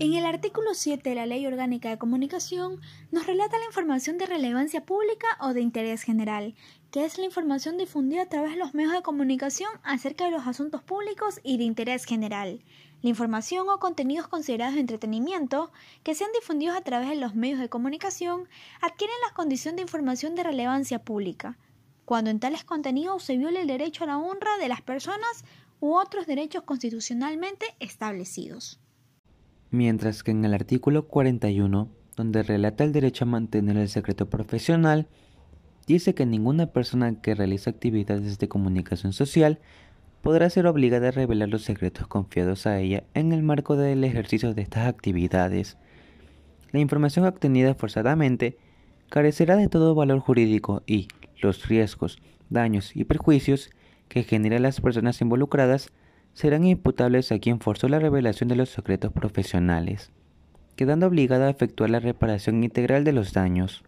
En el artículo 7 de la Ley Orgánica de Comunicación nos relata la información de relevancia pública o de interés general, que es la información difundida a través de los medios de comunicación acerca de los asuntos públicos y de interés general. La información o contenidos considerados de entretenimiento que sean difundidos a través de los medios de comunicación adquieren la condición de información de relevancia pública, cuando en tales contenidos se viole el derecho a la honra de las personas u otros derechos constitucionalmente establecidos mientras que en el artículo 41, donde relata el derecho a mantener el secreto profesional, dice que ninguna persona que realiza actividades de comunicación social podrá ser obligada a revelar los secretos confiados a ella en el marco del ejercicio de estas actividades. La información obtenida forzadamente carecerá de todo valor jurídico y los riesgos, daños y perjuicios que generan las personas involucradas serán imputables a quien forzó la revelación de los secretos profesionales, quedando obligada a efectuar la reparación integral de los daños.